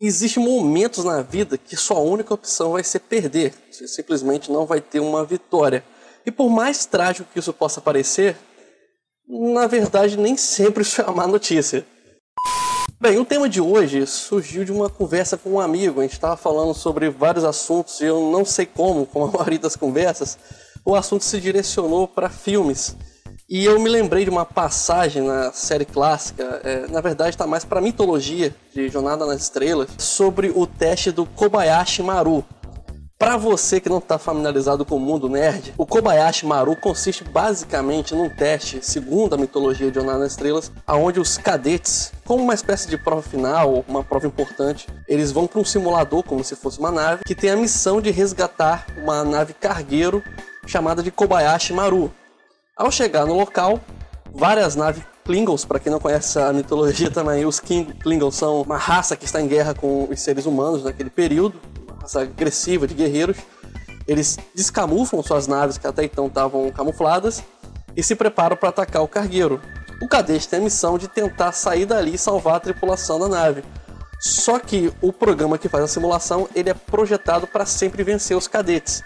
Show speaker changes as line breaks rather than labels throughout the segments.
Existem momentos na vida que sua única opção vai ser perder. Você simplesmente não vai ter uma vitória. E por mais trágico que isso possa parecer, na verdade nem sempre isso é uma má notícia. Bem, o tema de hoje surgiu de uma conversa com um amigo. A gente estava falando sobre vários assuntos e eu não sei como, como a maioria das conversas, o assunto se direcionou para filmes. E eu me lembrei de uma passagem na série clássica, é, na verdade está mais para mitologia de Jornada nas Estrelas, sobre o teste do Kobayashi Maru. Para você que não está familiarizado com o mundo nerd, o Kobayashi Maru consiste basicamente num teste, segundo a mitologia de Jornada nas Estrelas, aonde os cadetes, como uma espécie de prova final, uma prova importante, eles vão para um simulador como se fosse uma nave que tem a missão de resgatar uma nave cargueiro chamada de Kobayashi Maru. Ao chegar no local, várias naves Klingons, para quem não conhece a mitologia também, os Klingons são uma raça que está em guerra com os seres humanos naquele período, uma raça agressiva de guerreiros. Eles descamuflam suas naves que até então estavam camufladas e se preparam para atacar o cargueiro. O cadete tem a missão de tentar sair dali e salvar a tripulação da nave. Só que o programa que faz a simulação ele é projetado para sempre vencer os cadetes.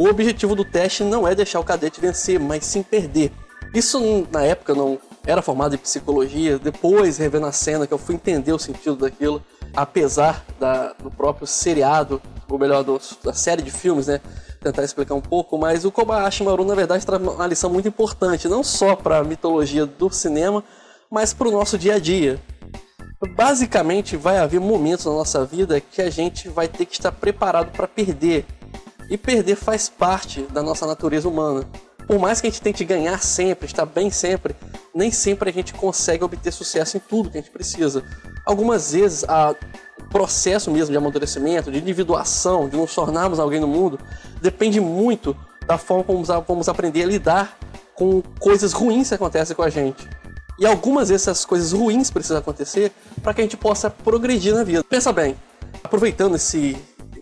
O objetivo do teste não é deixar o cadete vencer, mas sim perder. Isso na época não era formado em psicologia, depois revendo a cena que eu fui entender o sentido daquilo, apesar da, do próprio seriado, ou melhor, do, da série de filmes, né? Tentar explicar um pouco, mas o Kobayashi Maru na verdade traz uma lição muito importante, não só para a mitologia do cinema, mas para o nosso dia a dia. Basicamente, vai haver momentos na nossa vida que a gente vai ter que estar preparado para perder, e perder faz parte da nossa natureza humana. Por mais que a gente tente ganhar sempre, estar bem sempre, nem sempre a gente consegue obter sucesso em tudo que a gente precisa. Algumas vezes a, processo mesmo de amadurecimento, de individuação, de nos tornarmos alguém no mundo, depende muito da forma como vamos aprender a lidar com coisas ruins que acontecem com a gente. E algumas vezes essas coisas ruins precisam acontecer para que a gente possa progredir na vida. Pensa bem, aproveitando esse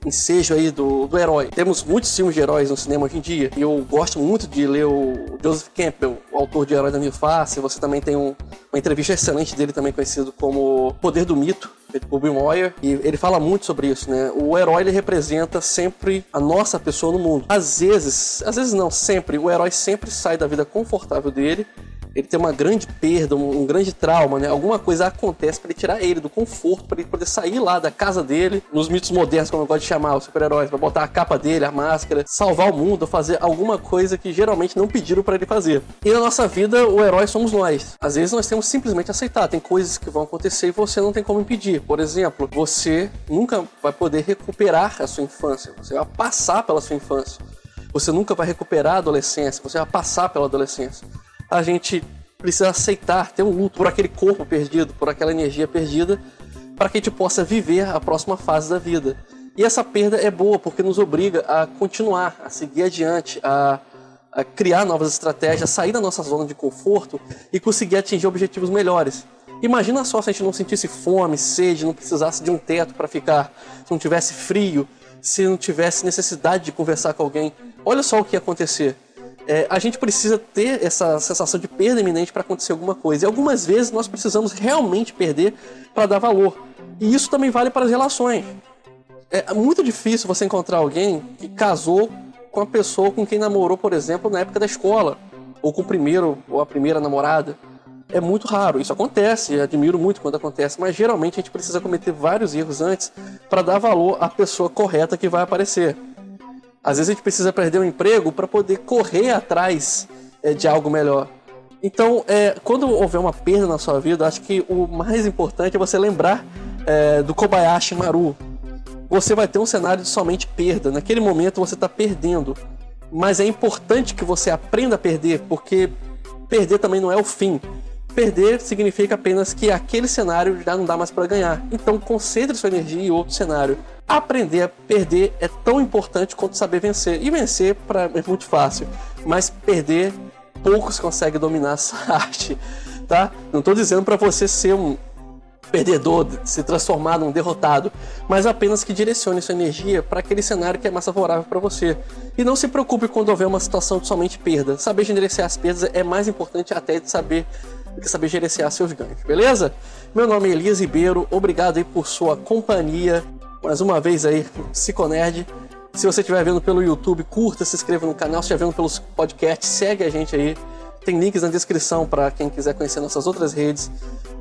ensejo aí do, do herói. Temos muitos filmes de heróis no cinema hoje em dia. E eu gosto muito de ler o Joseph Campbell, o autor de Herói da Minha Face. Você também tem um, uma entrevista excelente dele, também conhecido como Poder do Mito, feito por Bill Moyer, e ele fala muito sobre isso, né? O herói ele representa sempre a nossa pessoa no mundo. Às vezes, às vezes não, sempre, o herói sempre sai da vida confortável dele ele tem uma grande perda, um, um grande trauma, né? Alguma coisa acontece para ele tirar ele do conforto, para ele poder sair lá da casa dele, nos mitos modernos, como eu gosto de chamar os super-heróis, para botar a capa dele, a máscara, salvar o mundo, fazer alguma coisa que geralmente não pediram para ele fazer. E na nossa vida, o herói somos nós. Às vezes nós temos simplesmente aceitar, tem coisas que vão acontecer e você não tem como impedir. Por exemplo, você nunca vai poder recuperar a sua infância, você vai passar pela sua infância. Você nunca vai recuperar a adolescência, você vai passar pela adolescência a gente precisa aceitar, ter um luto por aquele corpo perdido, por aquela energia perdida, para que a gente possa viver a próxima fase da vida. E essa perda é boa porque nos obriga a continuar, a seguir adiante, a, a criar novas estratégias, sair da nossa zona de conforto e conseguir atingir objetivos melhores. Imagina só se a gente não sentisse fome, sede, não precisasse de um teto para ficar, se não tivesse frio, se não tivesse necessidade de conversar com alguém. Olha só o que ia acontecer é, a gente precisa ter essa sensação de perda iminente para acontecer alguma coisa. E algumas vezes nós precisamos realmente perder para dar valor. E isso também vale para as relações. É muito difícil você encontrar alguém que casou com a pessoa com quem namorou, por exemplo, na época da escola, ou com o primeiro ou a primeira namorada. É muito raro, isso acontece, admiro muito quando acontece, mas geralmente a gente precisa cometer vários erros antes para dar valor à pessoa correta que vai aparecer. Às vezes a gente precisa perder um emprego para poder correr atrás é, de algo melhor. Então, é, quando houver uma perda na sua vida, acho que o mais importante é você lembrar é, do Kobayashi Maru. Você vai ter um cenário de somente perda. Naquele momento você está perdendo. Mas é importante que você aprenda a perder, porque perder também não é o fim. Perder significa apenas que aquele cenário já não dá mais para ganhar. Então concentre sua energia em outro cenário. Aprender a perder é tão importante quanto saber vencer. E vencer pra, é muito fácil, mas perder poucos conseguem dominar essa arte, tá? Não estou dizendo para você ser um perdedor, se transformar num derrotado, mas apenas que direcione sua energia para aquele cenário que é mais favorável para você. E não se preocupe quando houver uma situação de somente perda. Saber gerenciar as perdas é mais importante até de saber que saber gerenciar seus ganhos, beleza? Meu nome é Elias Ribeiro, obrigado aí por sua companhia. Mais uma vez aí, Psiconerd. Se você estiver vendo pelo YouTube, curta, se inscreva no canal. Se estiver vendo pelos podcasts, segue a gente aí. Tem links na descrição para quem quiser conhecer nossas outras redes.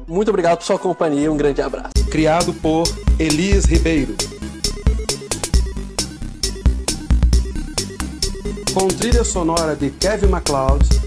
Muito obrigado por sua companhia, um grande abraço.
Criado por Elias Ribeiro. Com trilha sonora de Kevin MacLeod.